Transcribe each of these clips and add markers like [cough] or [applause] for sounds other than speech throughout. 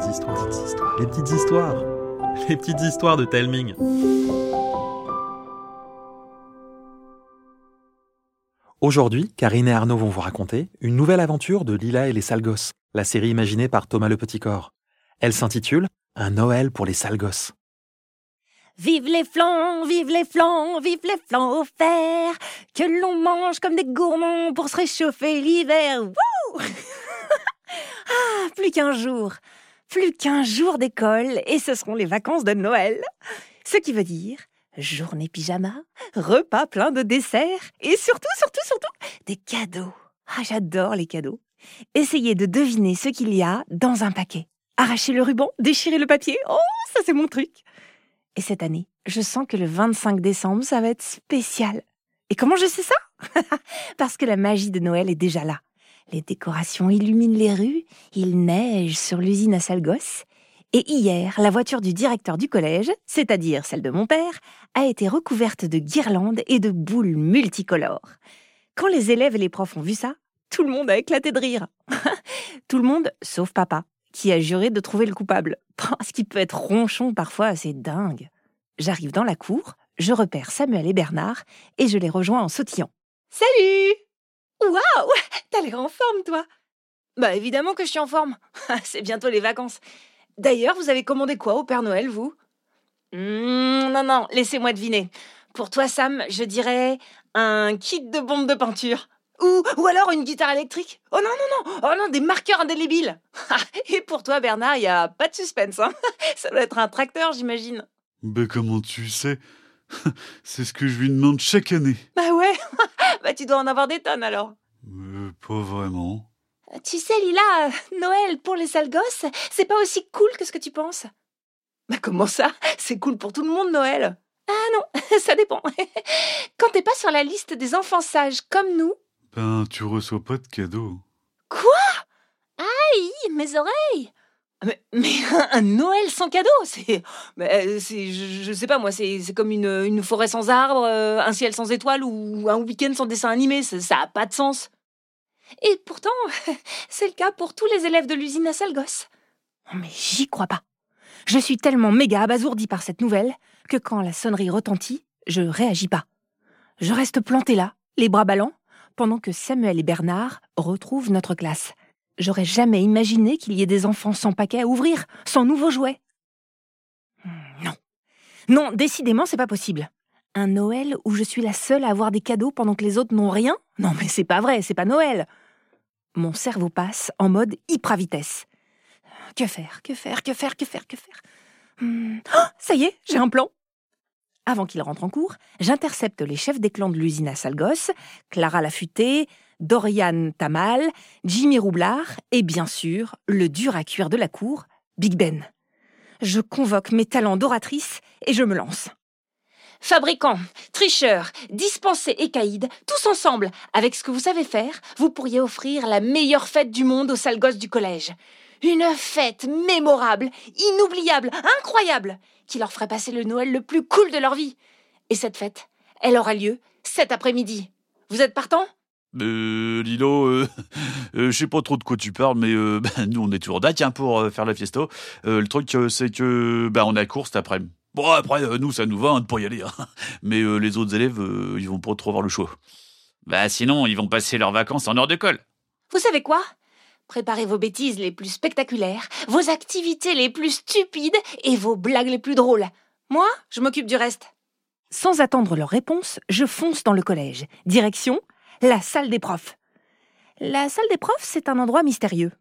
petites histoires, les petites histoires, les petites histoires [laughs] de Telming. Aujourd'hui, Karine et Arnaud vont vous raconter une nouvelle aventure de Lila et les sales la série imaginée par Thomas le Petit Corps. Elle s'intitule Un Noël pour les sales gosses. Vive les flancs, vive les flancs, vive les flancs offerts, que l'on mange comme des gourmands pour se réchauffer l'hiver. [laughs] Ah, plus qu'un jour, plus qu'un jour d'école et ce seront les vacances de Noël. Ce qui veut dire journée pyjama, repas plein de desserts et surtout, surtout, surtout des cadeaux. Ah, j'adore les cadeaux. Essayez de deviner ce qu'il y a dans un paquet. Arracher le ruban, déchirer le papier, oh, ça c'est mon truc. Et cette année, je sens que le 25 décembre, ça va être spécial. Et comment je sais ça? [laughs] Parce que la magie de Noël est déjà là. Les décorations illuminent les rues, il neige sur l'usine à Salgos. Et hier, la voiture du directeur du collège, c'est-à-dire celle de mon père, a été recouverte de guirlandes et de boules multicolores. Quand les élèves et les profs ont vu ça, tout le monde a éclaté de rire. [laughs] tout le monde, sauf papa, qui a juré de trouver le coupable. Ce qui peut être ronchon parfois, c'est dingue. J'arrive dans la cour, je repère Samuel et Bernard et je les rejoins en sautillant. Salut Waouh T'as l'air en forme, toi Bah évidemment que je suis en forme. [laughs] c'est bientôt les vacances. D'ailleurs, vous avez commandé quoi au Père Noël, vous? Mmh, Non, non, laissez-moi deviner. Pour toi, Sam, je dirais un kit de bombe de peinture. Ou, alors une guitare électrique. Oh non, non, non, oh non, des marqueurs indélébiles. [laughs] Et pour toi, Bernard, il a pas de suspense. Hein [laughs] Ça doit être un tracteur, j'imagine. Ben comment tu sais? [laughs] C'est ce que je lui demande chaque année. Bah ouais, [laughs] bah tu dois en avoir des tonnes alors. Euh, pas vraiment. Tu sais, Lila, euh, Noël pour les sales gosses, c'est pas aussi cool que ce que tu penses. Bah comment ça? C'est cool pour tout le monde, Noël. Ah non, [laughs] ça dépend. Quand t'es pas sur la liste des enfants sages comme nous. Ben, tu reçois pas de cadeaux. Quoi? Aïe, mes oreilles mais, [laughs] mais, un Noël sans cadeau, c'est, c'est je, sais pas moi, c'est, comme une, forêt sans arbres, euh, un ciel sans étoiles ou un week-end sans dessin animé. Ça, ça a pas de sens. Et pourtant, [laughs] c'est le cas pour tous les élèves de l'usine à Salgos. Oh, mais j'y crois pas. Je suis tellement méga abasourdi par cette nouvelle que quand la sonnerie retentit, je réagis pas. Je reste planté là, les bras ballants, pendant que Samuel et Bernard retrouvent notre classe. J'aurais jamais imaginé qu'il y ait des enfants sans paquet à ouvrir, sans nouveaux jouets. Hmm, non. Non, décidément, c'est pas possible. Un Noël où je suis la seule à avoir des cadeaux pendant que les autres n'ont rien? Non, mais c'est pas vrai, c'est pas Noël. Mon cerveau passe en mode hyper vitesse. Que faire, que faire, que faire, que faire, que faire? Hmm. oh, Ça y est, j'ai un plan. Avant qu'il rentre en cours, j'intercepte les chefs des clans de l'usine à Salgos, Clara Lafuté, Dorian Tamal, Jimmy Roublard et bien sûr le dur à cuire de la cour, Big Ben. Je convoque mes talents d'oratrice et je me lance. Fabricants, tricheurs, dispensés et caïds, tous ensemble, avec ce que vous savez faire, vous pourriez offrir la meilleure fête du monde aux sales gosses du collège. Une fête mémorable, inoubliable, incroyable, qui leur ferait passer le Noël le plus cool de leur vie. Et cette fête, elle aura lieu cet après-midi. Vous êtes partant euh, Lilo, euh, [laughs] euh, je sais pas trop de quoi tu parles, mais euh, [laughs] ben, nous on est toujours date hein, pour faire la fiesta. le truc c'est que ben on a cours cet après-midi. Bon après nous ça nous va hein, de pas y aller, hein. [laughs] mais les autres élèves ils vont pas trop avoir le choix. Bah sinon ils vont passer leurs vacances en hors d'école. Vous savez quoi? Préparez vos bêtises les plus spectaculaires, vos activités les plus stupides et vos blagues les plus drôles. Moi, je m'occupe du reste. Sans attendre leur réponse, je fonce dans le collège. Direction la salle des profs. La salle des profs, c'est un endroit mystérieux,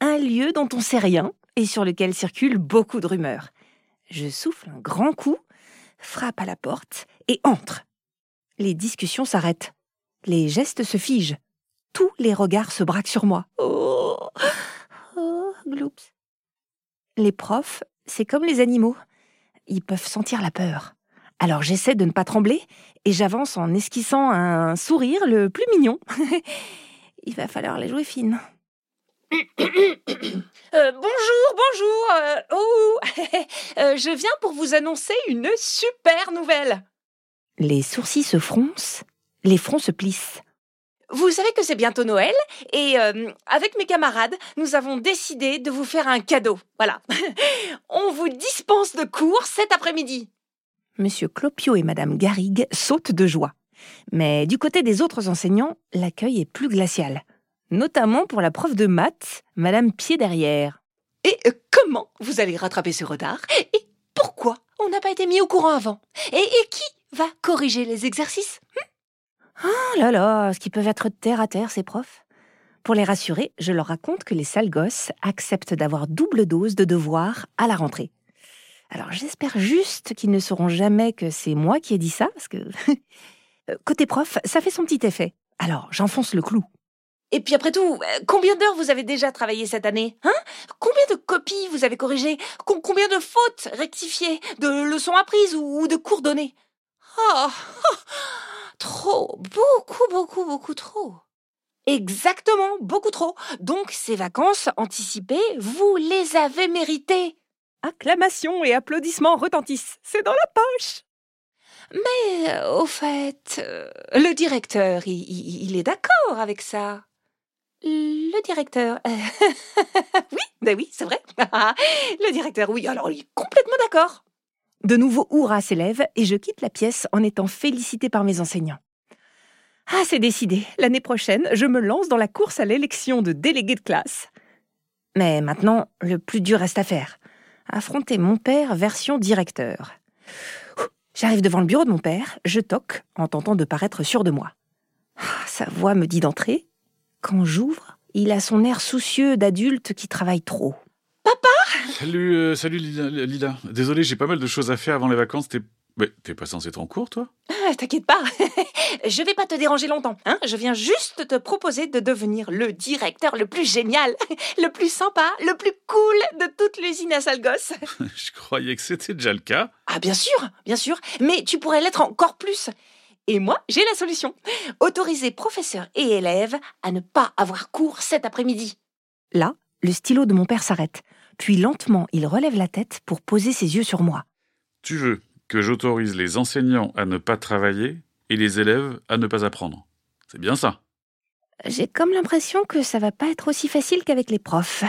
un lieu dont on sait rien et sur lequel circulent beaucoup de rumeurs. Je souffle un grand coup, frappe à la porte et entre. Les discussions s'arrêtent. Les gestes se figent. Tous les regards se braquent sur moi. Oh, oh gloops. Les profs, c'est comme les animaux. Ils peuvent sentir la peur. Alors j'essaie de ne pas trembler et j'avance en esquissant un sourire le plus mignon. [laughs] Il va falloir les jouer fines. [coughs] Euh, bonjour, bonjour. Euh, oh, [laughs] euh, je viens pour vous annoncer une super nouvelle. Les sourcils se froncent, les fronts se plissent. vous savez que c'est bientôt Noël et euh, avec mes camarades, nous avons décidé de vous faire un cadeau. Voilà. [laughs] On vous dispense de cours cet après-midi. Monsieur Clopio et Madame Garrigue sautent de joie. Mais du côté des autres enseignants, l'accueil est plus glacial. Notamment pour la prof de maths, Madame Pied derrière. Et euh, comment vous allez rattraper ce retard? Et pourquoi on n'a pas été mis au courant avant? Et, et qui va corriger les exercices? Oh là là, ce qu'ils peuvent être terre à terre, ces profs. Pour les rassurer, je leur raconte que les sales gosses acceptent d'avoir double dose de devoirs à la rentrée. Alors j'espère juste qu'ils ne sauront jamais que c'est moi qui ai dit ça, parce que [laughs] Euh, côté prof, ça fait son petit effet. Alors j'enfonce le clou. Et puis après tout, euh, combien d'heures vous avez déjà travaillé cette année Hein? Combien de copies vous avez corrigées? Com- Combien de fautes rectifiées? De leçons apprises ou, de cours donnés? Oh, [laughs] Trop, beaucoup, beaucoup, beaucoup trop. Exactement, beaucoup trop. Donc ces vacances anticipées, vous les avez méritées. Acclamations et applaudissements retentissent. C'est dans la poche. Mais euh, au fait, euh, le directeur, il, il- il est d'accord avec ça. Le directeur. euh, [laughs] oui, ben oui, c'est vrai. [laughs] le directeur, oui, alors il est complètement d'accord. De nouveau hurrah s'élève et je quitte la pièce en étant félicitée par mes enseignants. Ah, c'est décidé. L'année prochaine, je me lance dans la course à l'élection de délégué de classe. Mais maintenant, le plus dur reste à faire. Affronter mon père version directeur. J'arrive devant le bureau de mon père, je toque en tentant de paraître sûr de moi. Ah, Sa voix me dit d'entrer. Quand j'ouvre, il a son air soucieux d'adulte qui travaille trop. Salut, euh, salut Lila, Lila. Désolé, j'ai pas mal de choses à faire avant les vacances. T'es, mais t'es pas censé être en cours, toi? Ah, T'inquiète pas, [laughs] je vais pas te déranger longtemps. Hein je viens juste te proposer de devenir le directeur le plus génial, [laughs] le plus sympa, le plus cool de toute l'usine à Salgos. [laughs] Je croyais que c'était déjà le cas. Ah bien sûr, bien sûr, mais tu pourrais l'être encore plus. Et moi, j'ai la solution. Autoriser professeurs et élèves à ne pas avoir cours cet après-midi. Là, le stylo de mon père s'arrête. Puis lentement, il relève la tête pour poser ses yeux sur moi. Tu veux que j'autorise les enseignants à ne pas travailler et les élèves à ne pas apprendre. C'est bien ça. J'ai comme l'impression que ça va pas être aussi facile qu'avec les profs.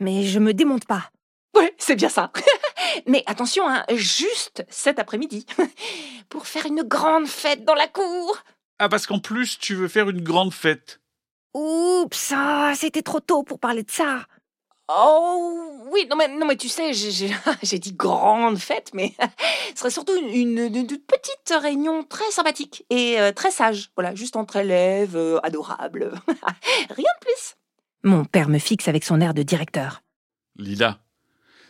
Mais je me démonte pas. Ouais, c'est bien ça. [laughs] Mais attention, hein, juste cet après-midi, [laughs] pour faire une grande fête dans la cour. Ah, parce qu'en plus, tu veux faire une grande fête. Oups, ah, c'était trop tôt pour parler de ça. Oh oui, non mais, non mais tu sais, j'ai- [laughs] dit grande fête, mais [laughs] ce serait surtout une, une- une petite réunion très sympathique et euh, très sage. Voilà, juste entre élèves, euh, adorables. [laughs] Rien de plus. Mon père me fixe avec son air de directeur. Lila,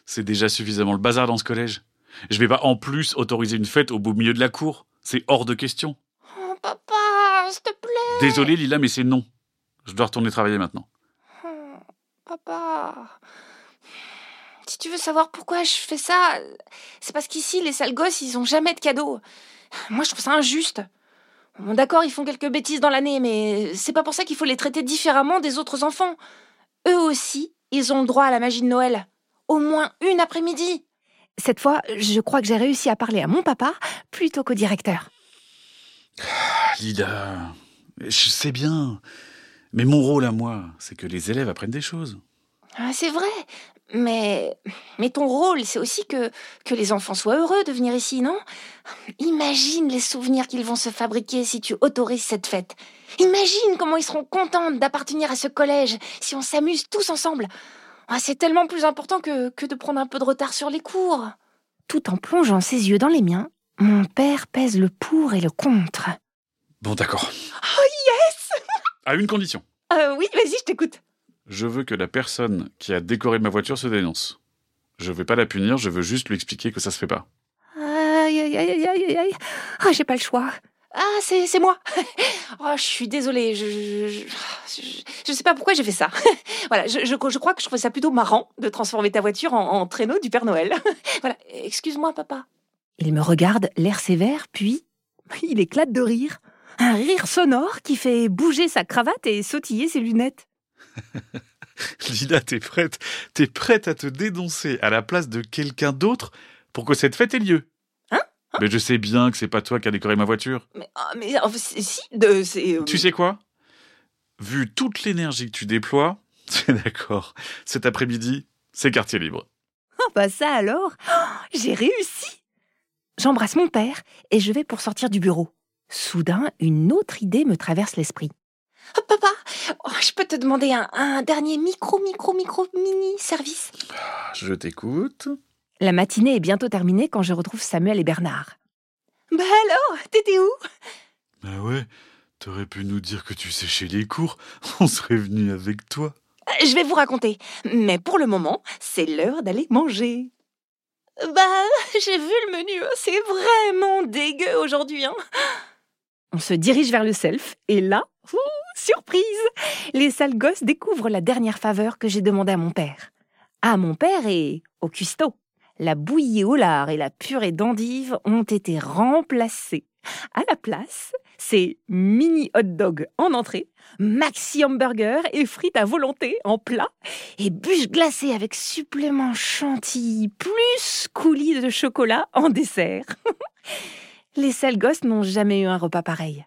c'est déjà suffisamment le bazar dans ce collège. Je vais pas en plus autoriser une fête au beau milieu de la cour. C'est hors de question. Oh papa, s'il te plaît. Désolé, Lila, mais c'est non. Je dois retourner travailler maintenant. Papa. Si tu veux savoir pourquoi je fais ça, c'est parce qu'ici, les sales gosses, ils ont jamais de cadeaux. Moi, je trouve ça injuste. Bon, D'accord, ils font quelques bêtises dans l'année, mais c'est pas pour ça qu'il faut les traiter différemment des autres enfants. Eux aussi, ils ont le droit à la magie de Noël. Au moins une après-midi. Cette fois, je crois que j'ai réussi à parler à mon papa plutôt qu'au directeur. Ah, Lila, je sais bien. Mais mon rôle à moi, c'est que les élèves apprennent des choses. Ah, c'est vrai. Mais, mais ton rôle, c'est aussi que, que les enfants soient heureux de venir ici, non? Imagine les souvenirs qu'ils vont se fabriquer si tu autorises cette fête. Imagine comment ils seront contents d'appartenir à ce collège si on s'amuse tous ensemble. Ah, c'est tellement plus important que, que de prendre un peu de retard sur les cours. Tout en plongeant ses yeux dans les miens, mon père pèse le pour et le contre. Bon, d'accord. Oh yes À une condition. Euh, Oui, vas-y, je t'écoute. Je veux que la personne qui a décoré ma voiture se dénonce. Je veux pas la punir, je veux juste lui expliquer que ça se fait pas. Aïe, aïe, aïe, aïe, aïe. Ah, j'ai pas le choix. Ah, c'est moi. [laughs] Oh, je suis désolée. Je je, je, je- sais pas pourquoi j'ai fait ça. [laughs] voilà, je, je, je crois que je trouvais ça plutôt marrant de transformer ta voiture en, en traîneau du Père Noël. [laughs] voilà, excuse-moi, papa. Il me regarde, l'air sévère, puis il éclate de rire. Un rire sonore qui fait bouger sa cravate et sautiller ses lunettes. [laughs] Lila, t'es prête T'es prête à te dénoncer à la place de quelqu'un d'autre pour que cette fête ait lieu Hein? Mais je sais bien que c'est pas toi qui as décoré ma voiture. Mais, ah, mais si, de, c'est. euh, Tu sais quoi? Vu toute l'énergie que tu déploies, [laughs] c'est d'accord. Cet après-midi, c'est quartier libre. Oh bah ça alors? Oh, J'ai réussi J'embrasse mon père et je vais pour sortir du bureau. Soudain, une autre idée me traverse l'esprit. Oh, papa, oh, je peux te demander un, un dernier micro, micro, micro, mini service? Je t'écoute. La matinée est bientôt terminée quand je retrouve Samuel et Bernard. Bah alors, t'étais où? Bah ouais, t'aurais pu nous dire que tu séchais les cours. [laughs] On serait venu avec toi. Je vais vous raconter. Mais pour le moment, c'est l'heure d'aller manger. Bah, [laughs] j'ai vu le menu, c'est vraiment dégueu aujourd'hui. Hein. On se dirige vers le self et là, ouh, [laughs] surprise Les sales gosses découvrent la dernière faveur que j'ai demandée à mon père. À mon père et au cuistot. La bouillie au lard et la purée d'endive ont été remplacées. À la place, c'est mini hot dog en entrée, maxi hamburger et frites à volonté en plat, et bûche glacée avec supplément chantilly plus coulis de chocolat en dessert. [laughs] Les sales gosses n'ont jamais eu un repas pareil.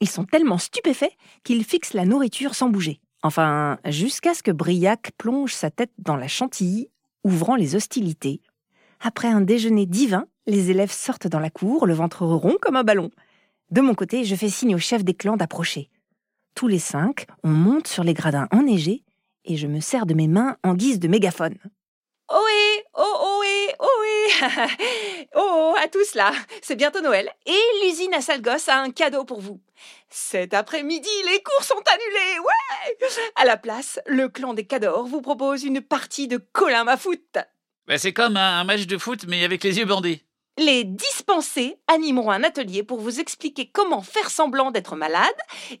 Ils sont tellement stupéfaits qu'ils fixent la nourriture sans bouger. Enfin, jusqu'à ce que Briac plonge sa tête dans la chantilly, ouvrant les hostilités. Après un déjeuner divin, les élèves sortent dans la cour, le ventre rond comme un ballon. De mon côté, je fais signe au chef des clans d'approcher. Tous les cinq, on monte sur les gradins enneigés et je me sers de mes mains en guise de mégaphone. Ohé, oh, ohé, ohé. [laughs] Oh, oh, à tous là, c'est bientôt Noël et l'usine à sale gosse a un cadeau pour vous. Cet après-midi, les cours sont annulés, ouais À la place, le clan des Cadors vous propose une partie de colin à foot. Bah c'est comme un, un match de foot, mais avec les yeux bandés. Les dispensés animeront un atelier pour vous expliquer comment faire semblant d'être malade.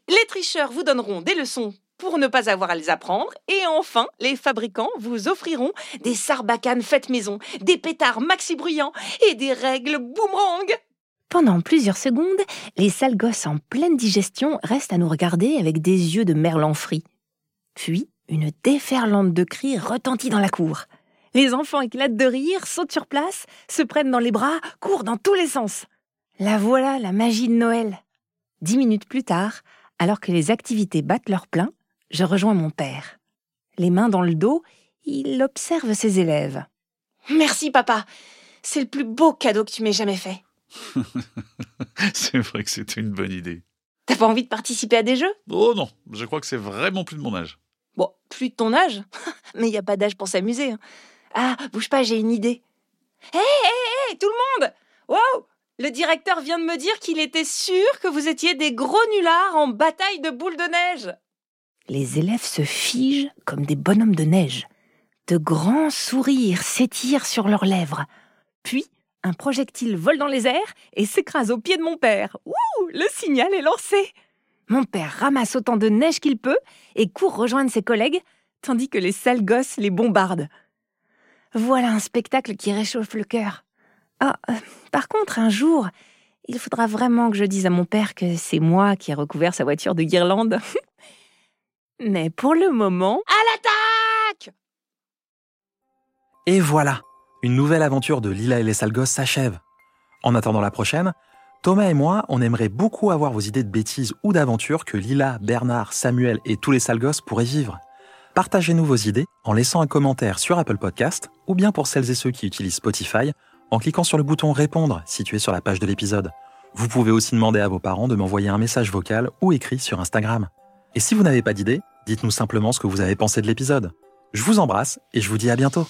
Les tricheurs vous donneront des leçons pour ne pas avoir à les apprendre. Et enfin, les fabricants vous offriront des sarbacanes faites maison, des pétards maxi bruyants et des règles boomerang. Pendant plusieurs secondes, les sales gosses en pleine digestion restent à nous regarder avec des yeux de merlan frit. Puis, une déferlante de cris retentit dans la cour. Les enfants éclatent de rire, sautent sur place, se prennent dans les bras, courent dans tous les sens. La voilà, la magie de Noël. Dix minutes plus tard, alors que les activités battent leur plein, je rejoins mon père. Les mains dans le dos, il observe ses élèves. Merci papa, c'est le plus beau cadeau que tu m'aies jamais fait. [laughs] c'est vrai que c'était une bonne idée. T'as pas envie de participer à des jeux? Oh non, je crois que c'est vraiment plus de mon âge. Bon, plus de ton âge? [laughs] Mais il n'y a pas d'âge pour s'amuser. hein. Ah, bouge pas, j'ai une idée. Hé, hé, hé, tout le monde Wow Le directeur vient de me dire qu'il était sûr que vous étiez des gros nullards en bataille de boules de neige. Les élèves se figent comme des bonhommes de neige. De grands sourires s'étirent sur leurs lèvres. Puis, un projectile vole dans les airs et s'écrase au pied de mon père. Ouh Le signal est lancé Mon père ramasse autant de neige qu'il peut et court rejoindre ses collègues, tandis que les sales gosses les bombardent. Voilà un spectacle qui réchauffe le cœur. Ah, euh, par contre, un jour, il faudra vraiment que je dise à mon père que c'est moi qui ai recouvert sa voiture de guirlandes. [laughs] Mais pour le moment, À l'attaque Et voilà, une nouvelle aventure de Lila et les sales gosses s'achève. En attendant la prochaine, Thomas et moi, on aimerait beaucoup avoir vos idées de bêtises ou d'aventures que Lila, Bernard, Samuel et tous les sales gosses pourraient vivre. Partagez-nous vos idées en laissant un commentaire sur Apple Podcast ou bien pour celles et ceux qui utilisent Spotify en cliquant sur le bouton Répondre situé sur la page de l'épisode. Vous pouvez aussi demander à vos parents de m'envoyer un message vocal ou écrit sur Instagram. Et si vous n'avez pas d'idée, dites-nous simplement ce que vous avez pensé de l'épisode. Je vous embrasse et je vous dis à bientôt.